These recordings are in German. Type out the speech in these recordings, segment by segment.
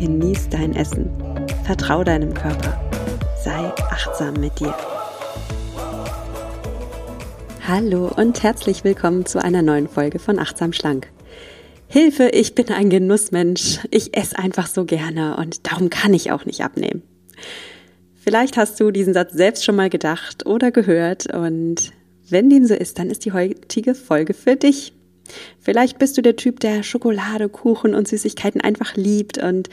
genieß dein Essen, vertrau deinem Körper, sei achtsam mit dir. Hallo und herzlich willkommen zu einer neuen Folge von Achtsam Schlank. Hilfe, ich bin ein Genussmensch. Ich esse einfach so gerne und darum kann ich auch nicht abnehmen. Vielleicht hast du diesen Satz selbst schon mal gedacht oder gehört und wenn dem so ist, dann ist die heutige Folge für dich. Vielleicht bist du der Typ, der Schokolade, Kuchen und Süßigkeiten einfach liebt und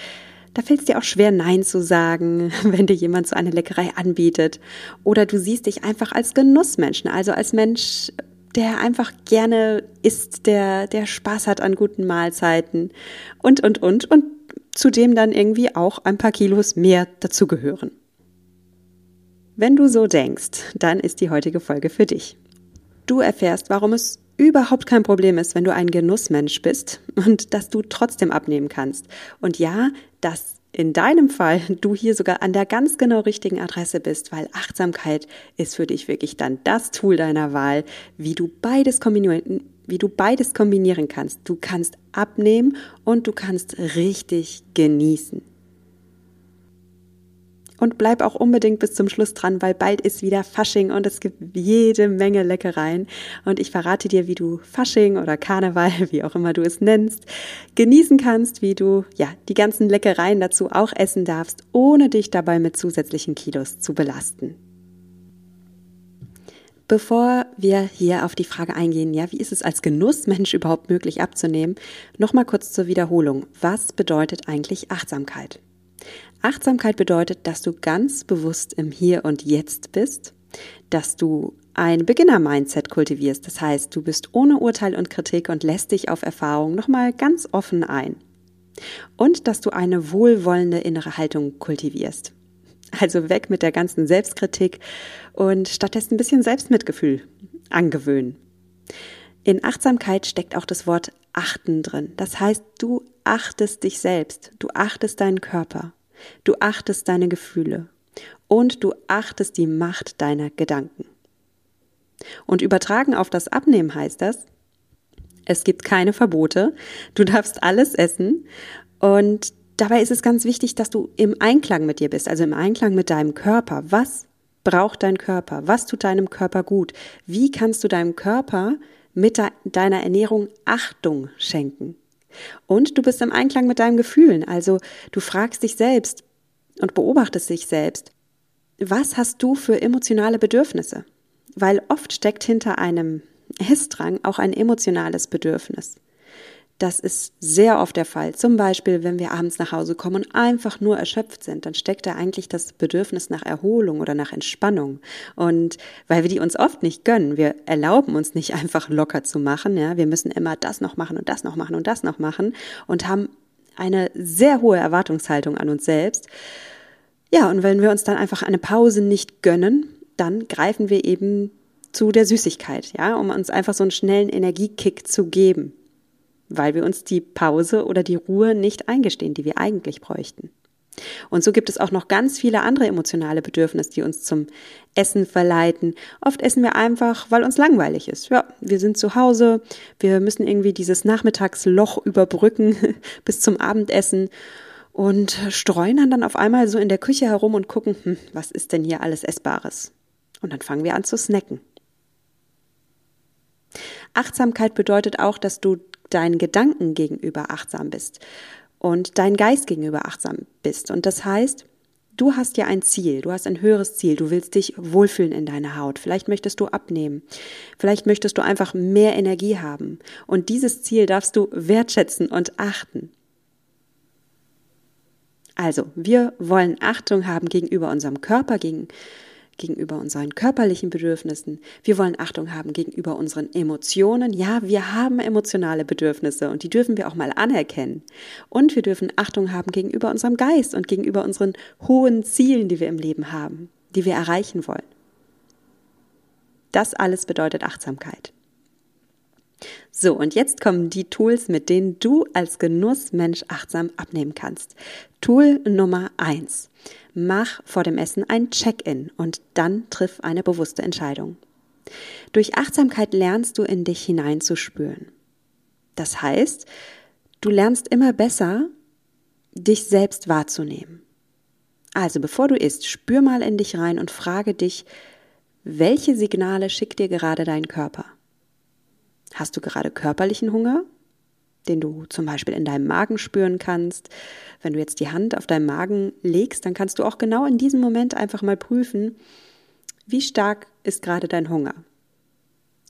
da fällt es dir auch schwer, Nein zu sagen, wenn dir jemand so eine Leckerei anbietet. Oder du siehst dich einfach als Genussmenschen, also als Mensch, der einfach gerne isst, der, der Spaß hat an guten Mahlzeiten und, und, und, und zudem dann irgendwie auch ein paar Kilos mehr dazugehören. Wenn du so denkst, dann ist die heutige Folge für dich. Du erfährst, warum es überhaupt kein Problem ist, wenn du ein Genussmensch bist und dass du trotzdem abnehmen kannst. Und ja, dass in deinem Fall du hier sogar an der ganz genau richtigen Adresse bist, weil Achtsamkeit ist für dich wirklich dann das Tool deiner Wahl, wie du beides kombinieren, wie du beides kombinieren kannst. Du kannst abnehmen und du kannst richtig genießen. Und bleib auch unbedingt bis zum Schluss dran, weil bald ist wieder Fasching und es gibt jede Menge Leckereien. Und ich verrate dir, wie du Fasching oder Karneval, wie auch immer du es nennst, genießen kannst, wie du, ja, die ganzen Leckereien dazu auch essen darfst, ohne dich dabei mit zusätzlichen Kilos zu belasten. Bevor wir hier auf die Frage eingehen, ja, wie ist es als Genussmensch überhaupt möglich abzunehmen, nochmal kurz zur Wiederholung. Was bedeutet eigentlich Achtsamkeit? Achtsamkeit bedeutet, dass du ganz bewusst im Hier und Jetzt bist, dass du ein Beginner-Mindset kultivierst. Das heißt, du bist ohne Urteil und Kritik und lässt dich auf Erfahrung nochmal ganz offen ein. Und dass du eine wohlwollende innere Haltung kultivierst. Also weg mit der ganzen Selbstkritik und stattdessen ein bisschen Selbstmitgefühl angewöhnen. In Achtsamkeit steckt auch das Wort achten drin. Das heißt, du achtest dich selbst, du achtest deinen Körper. Du achtest deine Gefühle und du achtest die Macht deiner Gedanken. Und übertragen auf das Abnehmen heißt das, es gibt keine Verbote, du darfst alles essen und dabei ist es ganz wichtig, dass du im Einklang mit dir bist, also im Einklang mit deinem Körper. Was braucht dein Körper? Was tut deinem Körper gut? Wie kannst du deinem Körper mit deiner Ernährung Achtung schenken? Und du bist im Einklang mit deinen Gefühlen. Also du fragst dich selbst und beobachtest dich selbst. Was hast du für emotionale Bedürfnisse? Weil oft steckt hinter einem Essdrang auch ein emotionales Bedürfnis. Das ist sehr oft der Fall. Zum Beispiel, wenn wir abends nach Hause kommen und einfach nur erschöpft sind, dann steckt da eigentlich das Bedürfnis nach Erholung oder nach Entspannung. Und weil wir die uns oft nicht gönnen, wir erlauben uns nicht einfach locker zu machen, ja, wir müssen immer das noch machen und das noch machen und das noch machen und haben eine sehr hohe Erwartungshaltung an uns selbst. Ja, und wenn wir uns dann einfach eine Pause nicht gönnen, dann greifen wir eben zu der Süßigkeit, ja, um uns einfach so einen schnellen Energiekick zu geben weil wir uns die Pause oder die Ruhe nicht eingestehen, die wir eigentlich bräuchten. Und so gibt es auch noch ganz viele andere emotionale Bedürfnisse, die uns zum Essen verleiten. Oft essen wir einfach, weil uns langweilig ist. Ja, wir sind zu Hause, wir müssen irgendwie dieses Nachmittagsloch überbrücken bis zum Abendessen und streuen dann auf einmal so in der Küche herum und gucken, hm, was ist denn hier alles Essbares? Und dann fangen wir an zu snacken. Achtsamkeit bedeutet auch, dass du deinen Gedanken gegenüber achtsam bist und dein Geist gegenüber achtsam bist. Und das heißt, du hast ja ein Ziel, du hast ein höheres Ziel, du willst dich wohlfühlen in deiner Haut. Vielleicht möchtest du abnehmen, vielleicht möchtest du einfach mehr Energie haben. Und dieses Ziel darfst du wertschätzen und achten. Also, wir wollen Achtung haben gegenüber unserem Körper, gegen, gegenüber unseren körperlichen Bedürfnissen. Wir wollen Achtung haben gegenüber unseren Emotionen. Ja, wir haben emotionale Bedürfnisse und die dürfen wir auch mal anerkennen. Und wir dürfen Achtung haben gegenüber unserem Geist und gegenüber unseren hohen Zielen, die wir im Leben haben, die wir erreichen wollen. Das alles bedeutet Achtsamkeit. So, und jetzt kommen die Tools, mit denen du als Genussmensch achtsam abnehmen kannst. Tool Nummer eins: Mach vor dem Essen ein Check-in und dann triff eine bewusste Entscheidung. Durch Achtsamkeit lernst du in dich hineinzuspüren. Das heißt, du lernst immer besser, dich selbst wahrzunehmen. Also bevor du isst, spür mal in dich rein und frage dich, welche Signale schickt dir gerade dein Körper? Hast du gerade körperlichen Hunger, den du zum Beispiel in deinem Magen spüren kannst? Wenn du jetzt die Hand auf deinen Magen legst, dann kannst du auch genau in diesem Moment einfach mal prüfen, wie stark ist gerade dein Hunger.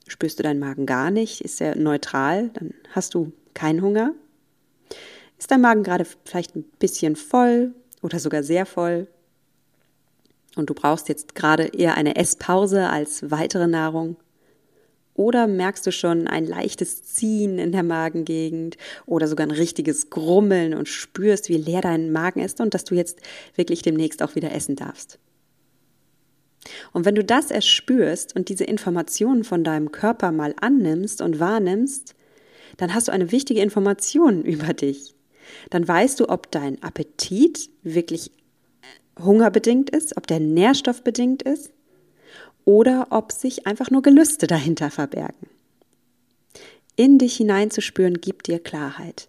Spürst du deinen Magen gar nicht? Ist er neutral? Dann hast du keinen Hunger. Ist dein Magen gerade vielleicht ein bisschen voll oder sogar sehr voll? Und du brauchst jetzt gerade eher eine Esspause als weitere Nahrung? Oder merkst du schon ein leichtes Ziehen in der Magengegend oder sogar ein richtiges Grummeln und spürst, wie leer dein Magen ist und dass du jetzt wirklich demnächst auch wieder essen darfst? Und wenn du das erst spürst und diese Informationen von deinem Körper mal annimmst und wahrnimmst, dann hast du eine wichtige Information über dich. Dann weißt du, ob dein Appetit wirklich hungerbedingt ist, ob der nährstoffbedingt ist oder ob sich einfach nur Gelüste dahinter verbergen. In dich hineinzuspüren gibt dir Klarheit.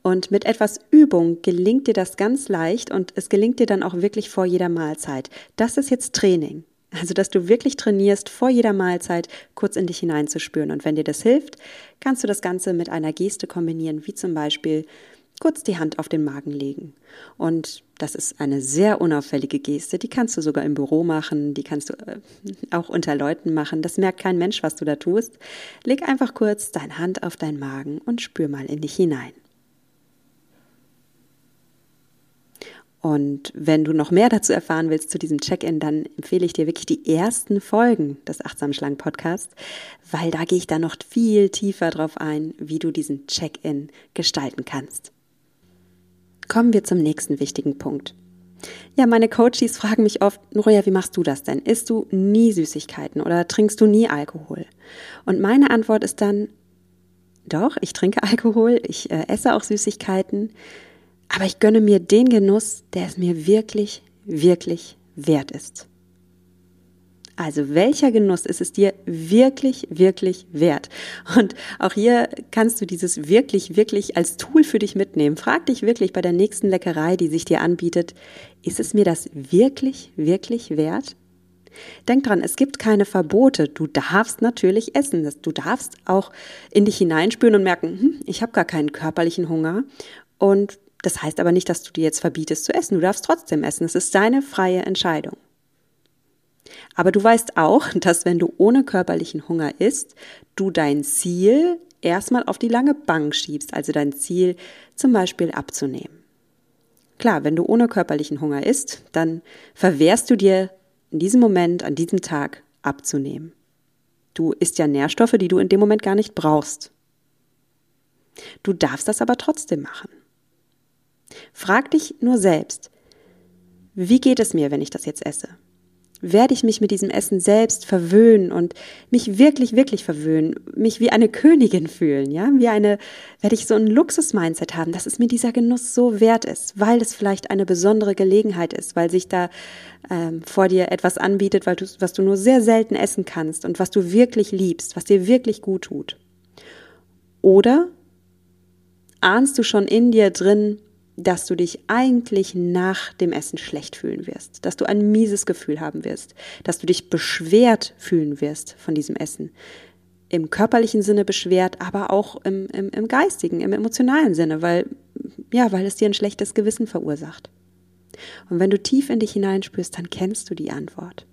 Und mit etwas Übung gelingt dir das ganz leicht und es gelingt dir dann auch wirklich vor jeder Mahlzeit. Das ist jetzt Training. Also, dass du wirklich trainierst, vor jeder Mahlzeit kurz in dich hineinzuspüren. Und wenn dir das hilft, kannst du das Ganze mit einer Geste kombinieren, wie zum Beispiel kurz die Hand auf den Magen legen. Und das ist eine sehr unauffällige Geste, die kannst du sogar im Büro machen, die kannst du äh, auch unter Leuten machen. Das merkt kein Mensch, was du da tust. Leg einfach kurz deine Hand auf deinen Magen und spür mal in dich hinein. Und wenn du noch mehr dazu erfahren willst zu diesem Check-in, dann empfehle ich dir wirklich die ersten Folgen des Achtsam Schlank Podcasts, weil da gehe ich dann noch viel tiefer drauf ein, wie du diesen Check-in gestalten kannst. Kommen wir zum nächsten wichtigen Punkt. Ja, meine Coaches fragen mich oft, Nuria, wie machst du das denn? Isst du nie Süßigkeiten oder trinkst du nie Alkohol? Und meine Antwort ist dann, doch, ich trinke Alkohol, ich äh, esse auch Süßigkeiten, aber ich gönne mir den Genuss, der es mir wirklich, wirklich wert ist. Also welcher Genuss ist es dir wirklich, wirklich wert? Und auch hier kannst du dieses wirklich, wirklich als Tool für dich mitnehmen. Frag dich wirklich bei der nächsten Leckerei, die sich dir anbietet, ist es mir das wirklich, wirklich wert? Denk dran, es gibt keine Verbote. Du darfst natürlich essen. Du darfst auch in dich hineinspüren und merken, hm, ich habe gar keinen körperlichen Hunger. Und das heißt aber nicht, dass du dir jetzt verbietest zu essen. Du darfst trotzdem essen. Es ist deine freie Entscheidung. Aber du weißt auch, dass wenn du ohne körperlichen Hunger isst, du dein Ziel erstmal auf die lange Bank schiebst, also dein Ziel zum Beispiel abzunehmen. Klar, wenn du ohne körperlichen Hunger isst, dann verwehrst du dir in diesem Moment, an diesem Tag abzunehmen. Du isst ja Nährstoffe, die du in dem Moment gar nicht brauchst. Du darfst das aber trotzdem machen. Frag dich nur selbst, wie geht es mir, wenn ich das jetzt esse? Werde ich mich mit diesem Essen selbst verwöhnen und mich wirklich, wirklich verwöhnen, mich wie eine Königin fühlen, ja, wie eine, werde ich so ein Luxus-Mindset haben, dass es mir dieser Genuss so wert ist, weil es vielleicht eine besondere Gelegenheit ist, weil sich da ähm, vor dir etwas anbietet, weil du, was du nur sehr selten essen kannst und was du wirklich liebst, was dir wirklich gut tut. Oder ahnst du schon in dir drin, dass du dich eigentlich nach dem Essen schlecht fühlen wirst, dass du ein mieses Gefühl haben wirst, dass du dich beschwert fühlen wirst von diesem Essen. Im körperlichen Sinne beschwert, aber auch im, im, im geistigen, im emotionalen Sinne, weil, ja, weil es dir ein schlechtes Gewissen verursacht. Und wenn du tief in dich hineinspürst, dann kennst du die Antwort.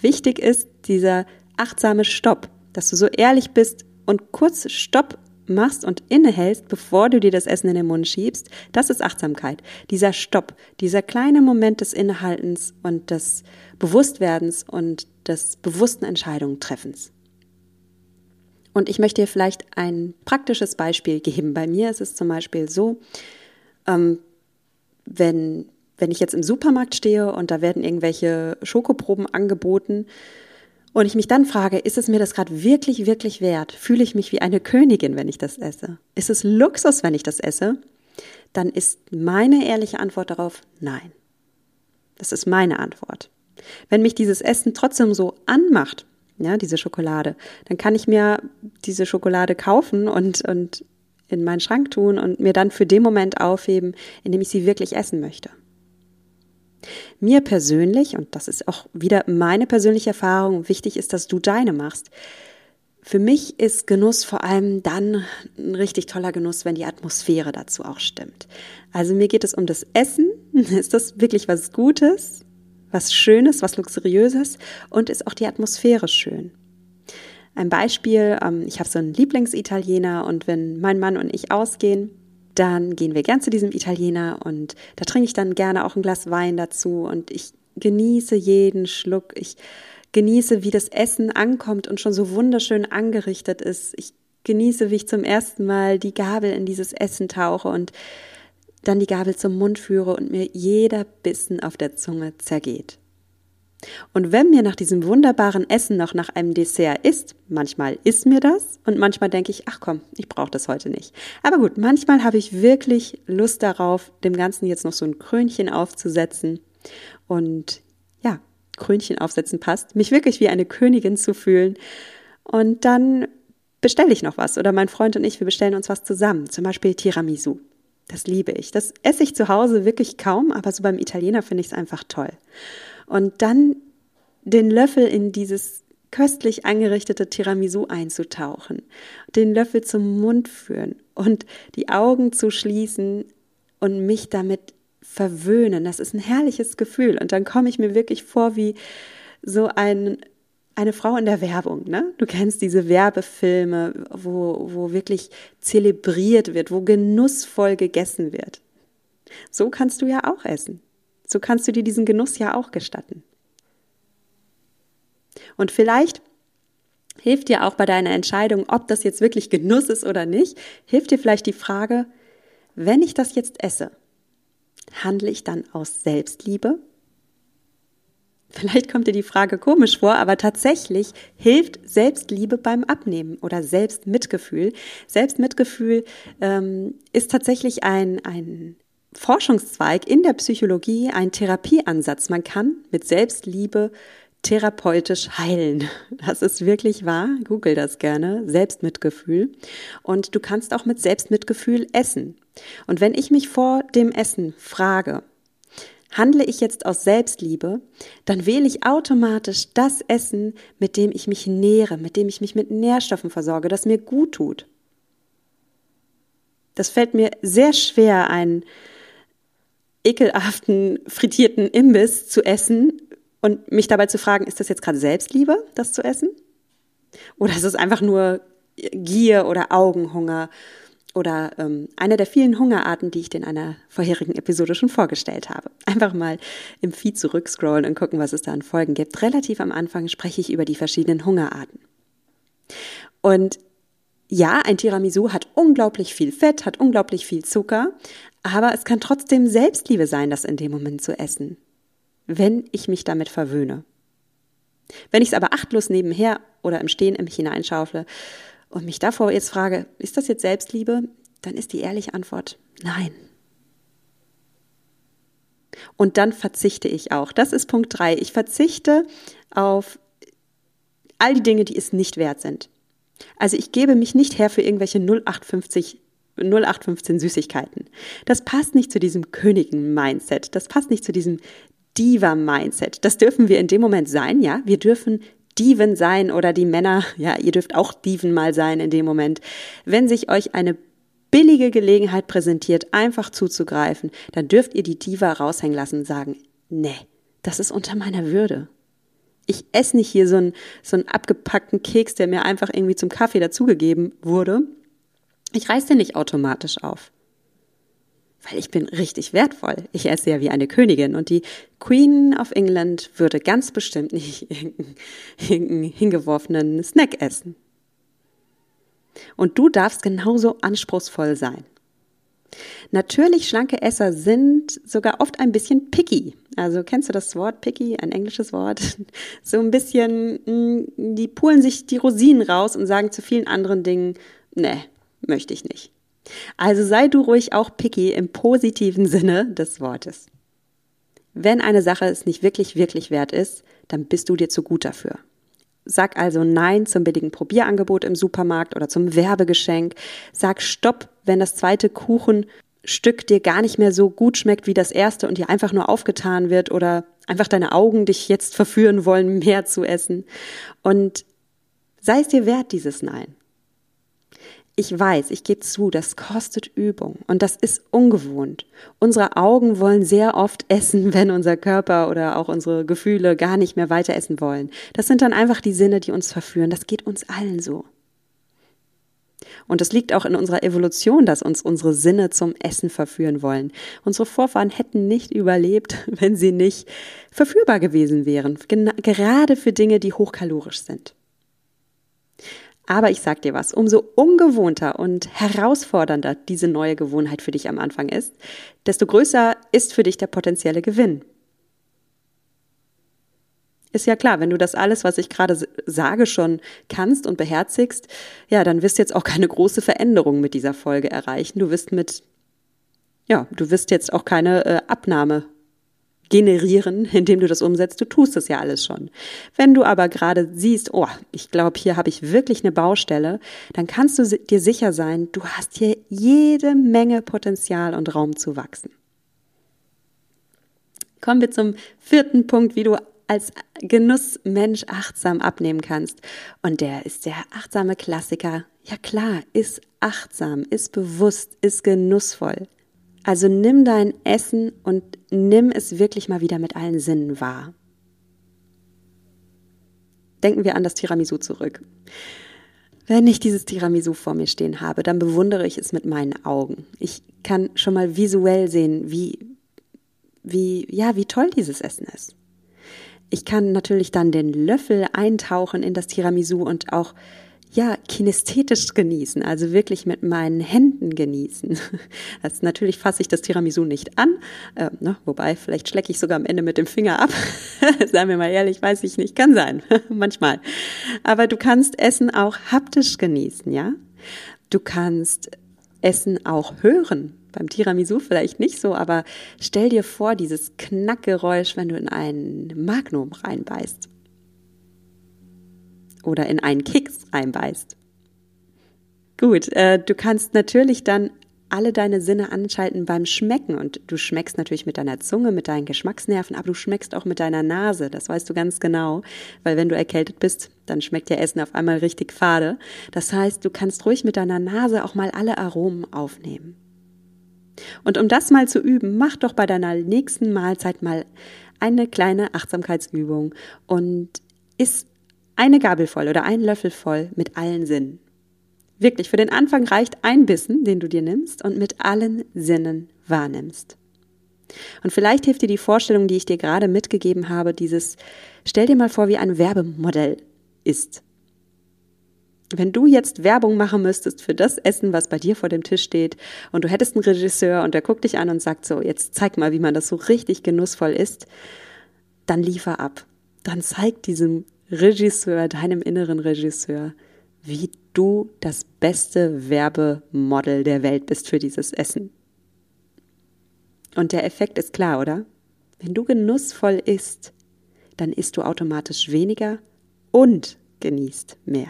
Wichtig ist dieser achtsame Stopp, dass du so ehrlich bist und kurz Stopp machst und innehältst, bevor du dir das Essen in den Mund schiebst, das ist Achtsamkeit. Dieser Stopp, dieser kleine Moment des Innehaltens und des Bewusstwerdens und des bewussten Entscheidungen-Treffens. Und ich möchte dir vielleicht ein praktisches Beispiel geben. Bei mir ist es zum Beispiel so, ähm, wenn, wenn ich jetzt im Supermarkt stehe und da werden irgendwelche Schokoproben angeboten, und ich mich dann frage, ist es mir das gerade wirklich, wirklich wert? Fühle ich mich wie eine Königin, wenn ich das esse? Ist es Luxus, wenn ich das esse? Dann ist meine ehrliche Antwort darauf nein. Das ist meine Antwort. Wenn mich dieses Essen trotzdem so anmacht, ja, diese Schokolade, dann kann ich mir diese Schokolade kaufen und, und in meinen Schrank tun und mir dann für den Moment aufheben, in dem ich sie wirklich essen möchte. Mir persönlich, und das ist auch wieder meine persönliche Erfahrung, wichtig ist, dass du deine machst. Für mich ist Genuss vor allem dann ein richtig toller Genuss, wenn die Atmosphäre dazu auch stimmt. Also mir geht es um das Essen. Ist das wirklich was Gutes, was Schönes, was Luxuriöses und ist auch die Atmosphäre schön? Ein Beispiel, ähm, ich habe so einen Lieblingsitaliener und wenn mein Mann und ich ausgehen, dann gehen wir gern zu diesem Italiener und da trinke ich dann gerne auch ein Glas Wein dazu und ich genieße jeden Schluck. Ich genieße, wie das Essen ankommt und schon so wunderschön angerichtet ist. Ich genieße, wie ich zum ersten Mal die Gabel in dieses Essen tauche und dann die Gabel zum Mund führe und mir jeder Bissen auf der Zunge zergeht. Und wenn mir nach diesem wunderbaren Essen noch nach einem Dessert ist, manchmal ist mir das und manchmal denke ich, ach komm, ich brauche das heute nicht. Aber gut, manchmal habe ich wirklich Lust darauf, dem Ganzen jetzt noch so ein Krönchen aufzusetzen. Und ja, Krönchen aufsetzen passt, mich wirklich wie eine Königin zu fühlen. Und dann bestelle ich noch was oder mein Freund und ich, wir bestellen uns was zusammen, zum Beispiel Tiramisu. Das liebe ich. Das esse ich zu Hause wirklich kaum, aber so beim Italiener finde ich es einfach toll. Und dann den Löffel in dieses köstlich angerichtete Tiramisu einzutauchen, den Löffel zum Mund führen und die Augen zu schließen und mich damit verwöhnen. Das ist ein herrliches Gefühl. Und dann komme ich mir wirklich vor wie so ein, eine Frau in der Werbung. Ne? Du kennst diese Werbefilme, wo, wo wirklich zelebriert wird, wo genussvoll gegessen wird. So kannst du ja auch essen. So kannst du dir diesen Genuss ja auch gestatten. Und vielleicht hilft dir auch bei deiner Entscheidung, ob das jetzt wirklich Genuss ist oder nicht, hilft dir vielleicht die Frage, wenn ich das jetzt esse, handle ich dann aus Selbstliebe? Vielleicht kommt dir die Frage komisch vor, aber tatsächlich hilft Selbstliebe beim Abnehmen oder Selbstmitgefühl. Selbstmitgefühl ähm, ist tatsächlich ein, ein Forschungszweig in der Psychologie ein Therapieansatz. Man kann mit Selbstliebe therapeutisch heilen. Das ist wirklich wahr. Google das gerne. Selbstmitgefühl. Und du kannst auch mit Selbstmitgefühl essen. Und wenn ich mich vor dem Essen frage, handle ich jetzt aus Selbstliebe, dann wähle ich automatisch das Essen, mit dem ich mich nähere, mit dem ich mich mit Nährstoffen versorge, das mir gut tut. Das fällt mir sehr schwer, ein ekelhaften frittierten Imbiss zu essen und mich dabei zu fragen, ist das jetzt gerade Selbstliebe, das zu essen? Oder ist es einfach nur Gier oder Augenhunger oder ähm, eine der vielen Hungerarten, die ich in einer vorherigen Episode schon vorgestellt habe. Einfach mal im Feed zurückscrollen und gucken, was es da an Folgen gibt. Relativ am Anfang spreche ich über die verschiedenen Hungerarten. Und ja, ein Tiramisu hat unglaublich viel Fett, hat unglaublich viel Zucker, aber es kann trotzdem Selbstliebe sein, das in dem Moment zu essen, wenn ich mich damit verwöhne. Wenn ich es aber achtlos nebenher oder im Stehen im hineinschaufle und mich davor jetzt frage, ist das jetzt Selbstliebe? Dann ist die ehrliche Antwort nein. Und dann verzichte ich auch. Das ist Punkt drei. Ich verzichte auf all die Dinge, die es nicht wert sind. Also ich gebe mich nicht her für irgendwelche 0850 0815 Süßigkeiten. Das passt nicht zu diesem Königen-Mindset. Das passt nicht zu diesem Diva-Mindset. Das dürfen wir in dem Moment sein, ja. Wir dürfen Diven sein oder die Männer, ja, ihr dürft auch Diven mal sein in dem Moment. Wenn sich euch eine billige Gelegenheit präsentiert, einfach zuzugreifen, dann dürft ihr die Diva raushängen lassen und sagen, nee, das ist unter meiner Würde. Ich esse nicht hier so einen, so einen abgepackten Keks, der mir einfach irgendwie zum Kaffee dazugegeben wurde, Ich reiß den nicht automatisch auf. Weil ich bin richtig wertvoll. Ich esse ja wie eine Königin und die Queen of England würde ganz bestimmt nicht irgendeinen hingeworfenen Snack essen. Und du darfst genauso anspruchsvoll sein. Natürlich, schlanke Esser sind sogar oft ein bisschen picky. Also kennst du das Wort picky, ein englisches Wort? So ein bisschen, mm, die pulen sich die Rosinen raus und sagen zu vielen anderen Dingen, ne, möchte ich nicht. Also sei du ruhig auch picky im positiven Sinne des Wortes. Wenn eine Sache es nicht wirklich, wirklich wert ist, dann bist du dir zu gut dafür. Sag also Nein zum billigen Probierangebot im Supermarkt oder zum Werbegeschenk. Sag Stopp, wenn das zweite Kuchenstück dir gar nicht mehr so gut schmeckt wie das erste und dir einfach nur aufgetan wird oder einfach deine Augen dich jetzt verführen wollen, mehr zu essen. Und sei es dir wert, dieses Nein ich weiß, ich gebe zu, das kostet Übung und das ist ungewohnt. Unsere Augen wollen sehr oft essen, wenn unser Körper oder auch unsere Gefühle gar nicht mehr weiter essen wollen. Das sind dann einfach die Sinne, die uns verführen. Das geht uns allen so. Und es liegt auch in unserer Evolution, dass uns unsere Sinne zum Essen verführen wollen. Unsere Vorfahren hätten nicht überlebt, wenn sie nicht verführbar gewesen wären, gerade für Dinge, die hochkalorisch sind. Aber ich sag dir was, umso ungewohnter und herausfordernder diese neue Gewohnheit für dich am Anfang ist, desto größer ist für dich der potenzielle Gewinn. Ist ja klar, wenn du das alles, was ich gerade sage, schon kannst und beherzigst, ja, dann wirst du jetzt auch keine große Veränderung mit dieser Folge erreichen. Du wirst mit, ja, du wirst jetzt auch keine äh, Abnahme generieren, indem du das umsetzt. Du tust es ja alles schon. Wenn du aber gerade siehst, oh, ich glaube, hier habe ich wirklich eine Baustelle, dann kannst du dir sicher sein, du hast hier jede Menge Potenzial und Raum zu wachsen. Kommen wir zum vierten Punkt, wie du als Genussmensch achtsam abnehmen kannst. Und der ist der achtsame Klassiker. Ja klar, ist achtsam, ist bewusst, ist genussvoll. Also nimm dein Essen und nimm es wirklich mal wieder mit allen Sinnen wahr. Denken wir an das Tiramisu zurück. Wenn ich dieses Tiramisu vor mir stehen habe, dann bewundere ich es mit meinen Augen. Ich kann schon mal visuell sehen, wie, wie, ja, wie toll dieses Essen ist. Ich kann natürlich dann den Löffel eintauchen in das Tiramisu und auch ja, kinesthetisch genießen, also wirklich mit meinen Händen genießen. Also natürlich fasse ich das Tiramisu nicht an, äh, ne, wobei vielleicht schlecke ich sogar am Ende mit dem Finger ab. Sagen wir mal ehrlich, weiß ich nicht, kann sein, manchmal. Aber du kannst Essen auch haptisch genießen, ja? Du kannst Essen auch hören. Beim Tiramisu vielleicht nicht so, aber stell dir vor, dieses Knackgeräusch, wenn du in einen Magnum reinbeißt oder in einen Keks reinbeißt. Gut, äh, du kannst natürlich dann alle deine Sinne anschalten beim Schmecken und du schmeckst natürlich mit deiner Zunge, mit deinen Geschmacksnerven, aber du schmeckst auch mit deiner Nase, das weißt du ganz genau, weil wenn du erkältet bist, dann schmeckt ja Essen auf einmal richtig fade. Das heißt, du kannst ruhig mit deiner Nase auch mal alle Aromen aufnehmen. Und um das mal zu üben, mach doch bei deiner nächsten Mahlzeit mal eine kleine Achtsamkeitsübung und iss eine Gabel voll oder ein Löffel voll mit allen Sinnen. Wirklich, für den Anfang reicht ein Bissen, den du dir nimmst und mit allen Sinnen wahrnimmst. Und vielleicht hilft dir die Vorstellung, die ich dir gerade mitgegeben habe, dieses, stell dir mal vor, wie ein Werbemodell ist. Wenn du jetzt Werbung machen müsstest für das Essen, was bei dir vor dem Tisch steht, und du hättest einen Regisseur und der guckt dich an und sagt so, jetzt zeig mal, wie man das so richtig genussvoll isst, dann liefer ab. Dann zeig diesem Regisseur, deinem inneren Regisseur, wie du das beste Werbemodel der Welt bist für dieses Essen. Und der Effekt ist klar, oder? Wenn du genussvoll isst, dann isst du automatisch weniger und genießt mehr.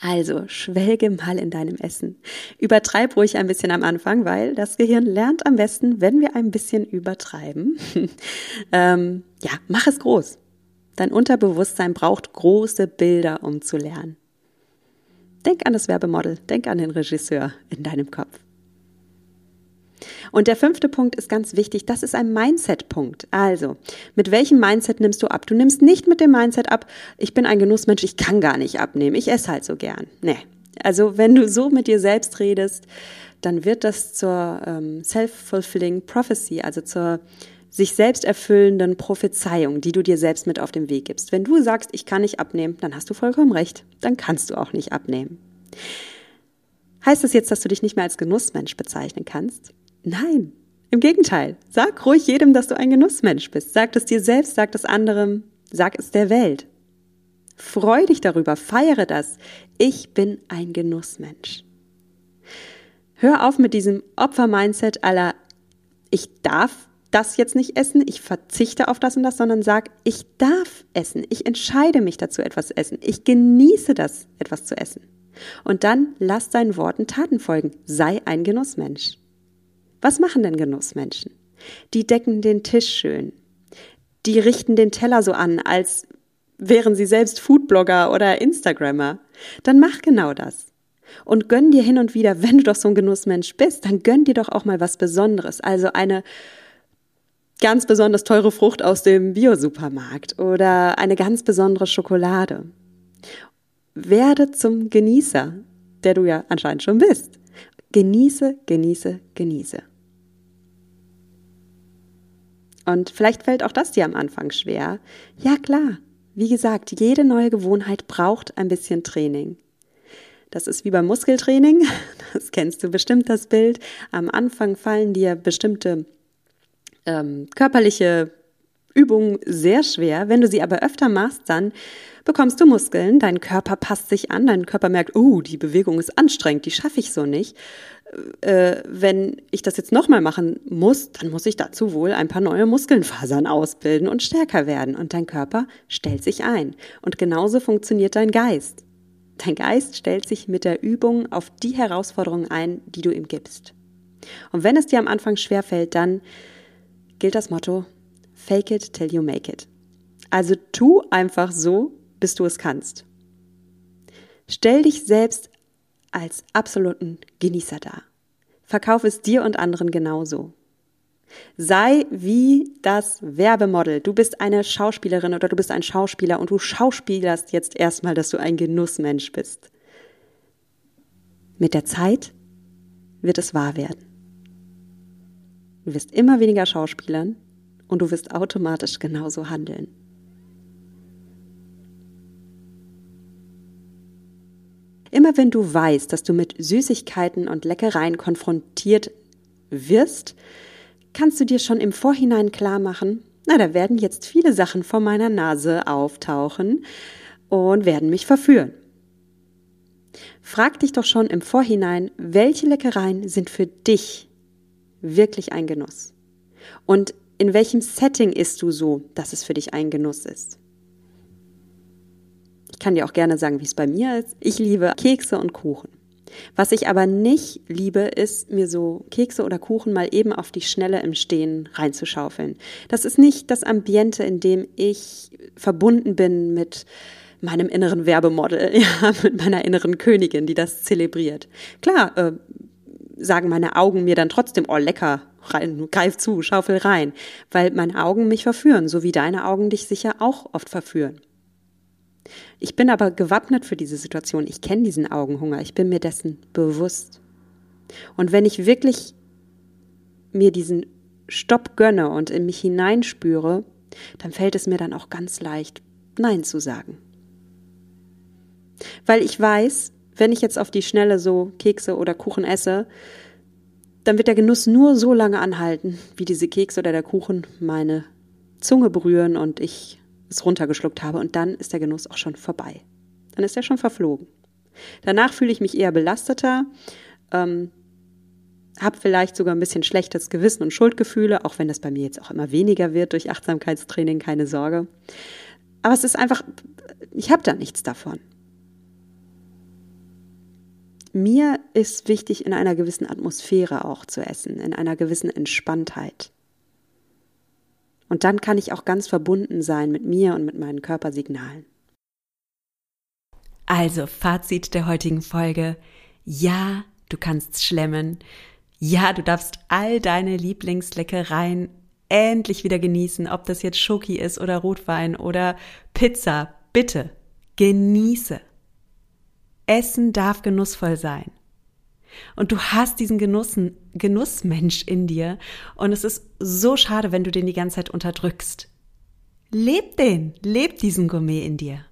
Also schwelge mal in deinem Essen. Übertreib ruhig ein bisschen am Anfang, weil das Gehirn lernt am besten, wenn wir ein bisschen übertreiben. ähm, ja, mach es groß. Dein Unterbewusstsein braucht große Bilder, um zu lernen. Denk an das Werbemodel, denk an den Regisseur in deinem Kopf. Und der fünfte Punkt ist ganz wichtig, das ist ein Mindset-Punkt. Also, mit welchem Mindset nimmst du ab? Du nimmst nicht mit dem Mindset ab, ich bin ein Genussmensch, ich kann gar nicht abnehmen, ich esse halt so gern. Nee, Also wenn du so mit dir selbst redest, dann wird das zur ähm, self-fulfilling prophecy, also zur sich selbst erfüllenden Prophezeiung, die du dir selbst mit auf den Weg gibst. Wenn du sagst, ich kann nicht abnehmen, dann hast du vollkommen recht. Dann kannst du auch nicht abnehmen. Heißt das jetzt, dass du dich nicht mehr als Genussmensch bezeichnen kannst? Nein. Im Gegenteil. Sag ruhig jedem, dass du ein Genussmensch bist. Sag es dir selbst, sag es anderem, sag es der Welt. Freu dich darüber, feiere das. Ich bin ein Genussmensch. Hör auf mit diesem Opfer-Mindset aller, ich darf das jetzt nicht essen, ich verzichte auf das und das, sondern sag, ich darf essen, ich entscheide mich dazu, etwas zu essen, ich genieße das, etwas zu essen. Und dann lass deinen Worten Taten folgen, sei ein Genussmensch. Was machen denn Genussmenschen? Die decken den Tisch schön. Die richten den Teller so an, als wären sie selbst Foodblogger oder Instagrammer. Dann mach genau das. Und gönn dir hin und wieder, wenn du doch so ein Genussmensch bist, dann gönn dir doch auch mal was Besonderes. Also eine ganz besonders teure Frucht aus dem Biosupermarkt oder eine ganz besondere Schokolade. Werde zum Genießer, der du ja anscheinend schon bist. Genieße, genieße, genieße. Und vielleicht fällt auch das dir am Anfang schwer. Ja klar, wie gesagt, jede neue Gewohnheit braucht ein bisschen Training. Das ist wie beim Muskeltraining. Das kennst du bestimmt, das Bild. Am Anfang fallen dir bestimmte ähm, körperliche Übungen sehr schwer. Wenn du sie aber öfter machst, dann bekommst du Muskeln, dein Körper passt sich an, dein Körper merkt, oh, die Bewegung ist anstrengend, die schaffe ich so nicht. Äh, wenn ich das jetzt nochmal machen muss, dann muss ich dazu wohl ein paar neue Muskelfasern ausbilden und stärker werden. Und dein Körper stellt sich ein. Und genauso funktioniert dein Geist. Dein Geist stellt sich mit der Übung auf die Herausforderungen ein, die du ihm gibst. Und wenn es dir am Anfang schwerfällt, dann gilt das Motto Fake it till you make it. Also tu einfach so, bis du es kannst. Stell dich selbst als absoluten Genießer dar. Verkauf es dir und anderen genauso. Sei wie das Werbemodel. Du bist eine Schauspielerin oder du bist ein Schauspieler und du schauspielerst jetzt erstmal, dass du ein Genussmensch bist. Mit der Zeit wird es wahr werden. Du wirst immer weniger Schauspielern und du wirst automatisch genauso handeln. Immer wenn du weißt, dass du mit Süßigkeiten und Leckereien konfrontiert wirst, kannst du dir schon im Vorhinein klar machen, na, da werden jetzt viele Sachen vor meiner Nase auftauchen und werden mich verführen. Frag dich doch schon im Vorhinein, welche Leckereien sind für dich wirklich ein Genuss? Und in welchem Setting isst du so, dass es für dich ein Genuss ist? Ich kann dir auch gerne sagen, wie es bei mir ist. Ich liebe Kekse und Kuchen. Was ich aber nicht liebe, ist mir so Kekse oder Kuchen mal eben auf die Schnelle im Stehen reinzuschaufeln. Das ist nicht das Ambiente, in dem ich verbunden bin mit meinem inneren Werbemodel, ja, mit meiner inneren Königin, die das zelebriert. Klar, äh, sagen meine Augen mir dann trotzdem, oh lecker, rein, greif zu, schaufel rein, weil meine Augen mich verführen, so wie deine Augen dich sicher auch oft verführen. Ich bin aber gewappnet für diese Situation. Ich kenne diesen Augenhunger. Ich bin mir dessen bewusst. Und wenn ich wirklich mir diesen Stopp gönne und in mich hineinspüre, dann fällt es mir dann auch ganz leicht, Nein zu sagen. Weil ich weiß, wenn ich jetzt auf die Schnelle so Kekse oder Kuchen esse, dann wird der Genuss nur so lange anhalten, wie diese Kekse oder der Kuchen meine Zunge berühren und ich es runtergeschluckt habe und dann ist der Genuss auch schon vorbei. Dann ist er schon verflogen. Danach fühle ich mich eher belasteter, ähm, habe vielleicht sogar ein bisschen schlechtes Gewissen und Schuldgefühle, auch wenn das bei mir jetzt auch immer weniger wird durch Achtsamkeitstraining, keine Sorge. Aber es ist einfach, ich habe da nichts davon. Mir ist wichtig, in einer gewissen Atmosphäre auch zu essen, in einer gewissen Entspanntheit. Und dann kann ich auch ganz verbunden sein mit mir und mit meinen Körpersignalen. Also, Fazit der heutigen Folge. Ja, du kannst schlemmen. Ja, du darfst all deine Lieblingsleckereien endlich wieder genießen, ob das jetzt Schoki ist oder Rotwein oder Pizza. Bitte, genieße. Essen darf genussvoll sein. Und du hast diesen Genussen, Genussmensch in dir und es ist so schade, wenn du den die ganze Zeit unterdrückst. Leb den, leb diesen Gourmet in dir.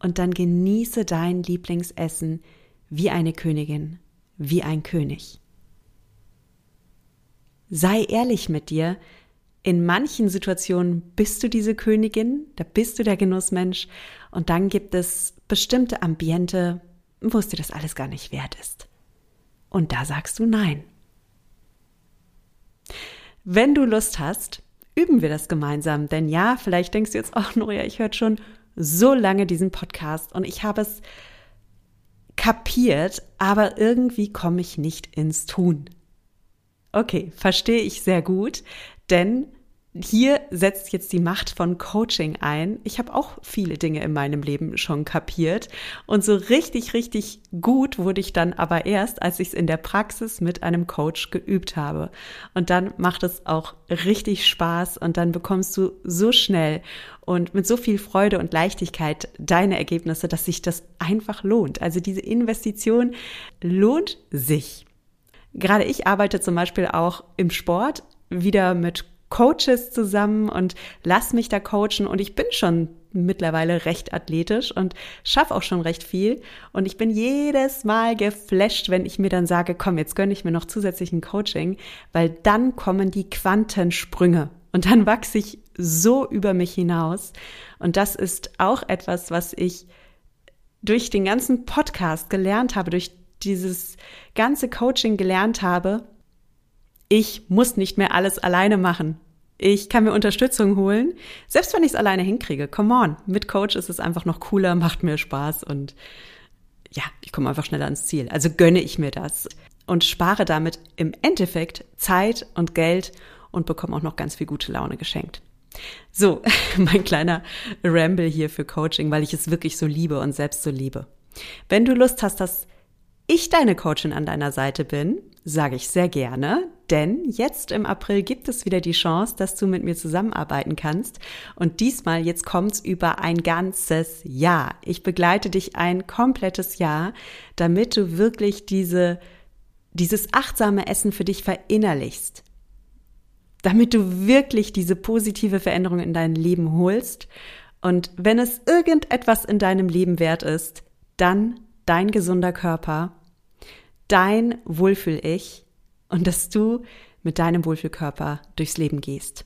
Und dann genieße dein Lieblingsessen wie eine Königin, wie ein König. Sei ehrlich mit dir. In manchen Situationen bist du diese Königin, da bist du der Genussmensch und dann gibt es bestimmte Ambiente, wo es dir das alles gar nicht wert ist. Und da sagst du Nein. Wenn du Lust hast, üben wir das gemeinsam. Denn ja, vielleicht denkst du jetzt, ach Noria, ich höre schon so lange diesen Podcast und ich habe es kapiert, aber irgendwie komme ich nicht ins Tun. Okay, verstehe ich sehr gut, denn hier setzt jetzt die Macht von Coaching ein. Ich habe auch viele Dinge in meinem Leben schon kapiert und so richtig, richtig gut wurde ich dann aber erst, als ich es in der Praxis mit einem Coach geübt habe. Und dann macht es auch richtig Spaß und dann bekommst du so schnell und mit so viel Freude und Leichtigkeit deine Ergebnisse, dass sich das einfach lohnt. Also diese Investition lohnt sich. Gerade ich arbeite zum Beispiel auch im Sport wieder mit Coaches zusammen und lass mich da coachen. Und ich bin schon mittlerweile recht athletisch und schaffe auch schon recht viel. Und ich bin jedes Mal geflasht, wenn ich mir dann sage, komm, jetzt gönne ich mir noch zusätzlichen Coaching, weil dann kommen die Quantensprünge. Und dann wachse ich so über mich hinaus. Und das ist auch etwas, was ich durch den ganzen Podcast gelernt habe, durch dieses ganze Coaching gelernt habe, ich muss nicht mehr alles alleine machen. Ich kann mir Unterstützung holen, selbst wenn ich es alleine hinkriege. Come on, mit Coach ist es einfach noch cooler, macht mir Spaß und ja, ich komme einfach schneller ans Ziel. Also gönne ich mir das und spare damit im Endeffekt Zeit und Geld und bekomme auch noch ganz viel gute Laune geschenkt. So, mein kleiner Ramble hier für Coaching, weil ich es wirklich so liebe und selbst so liebe. Wenn du Lust hast, dass ich deine Coachin an deiner Seite bin, sage ich sehr gerne, denn jetzt im April gibt es wieder die Chance, dass du mit mir zusammenarbeiten kannst. Und diesmal, jetzt kommt's über ein ganzes Jahr. Ich begleite dich ein komplettes Jahr, damit du wirklich diese, dieses achtsame Essen für dich verinnerlichst. Damit du wirklich diese positive Veränderung in dein Leben holst. Und wenn es irgendetwas in deinem Leben wert ist, dann dein gesunder Körper, dein Wohlfühl-Ich und dass du mit deinem Wohlfühlkörper durchs Leben gehst.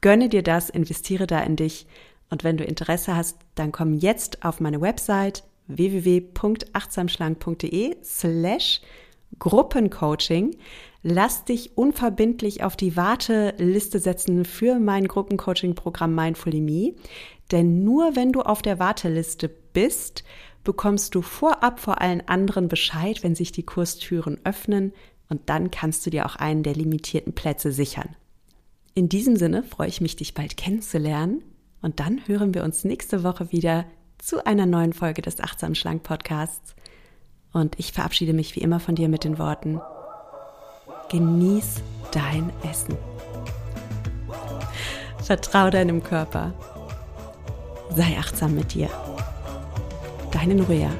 Gönne dir das, investiere da in dich und wenn du Interesse hast, dann komm jetzt auf meine Website www.achtsamschlank.de slash Gruppencoaching. Lass dich unverbindlich auf die Warteliste setzen für mein Gruppencoaching-Programm Mindful Me. Denn nur wenn du auf der Warteliste bist, bekommst du vorab vor allen anderen Bescheid, wenn sich die Kurstüren öffnen und dann kannst du dir auch einen der limitierten Plätze sichern. In diesem Sinne freue ich mich, dich bald kennenzulernen und dann hören wir uns nächste Woche wieder zu einer neuen Folge des Achtsam Schlank Podcasts. Und ich verabschiede mich wie immer von dir mit den Worten, genieß dein Essen. Vertrau deinem Körper. Sei achtsam mit dir. Deine Nuria.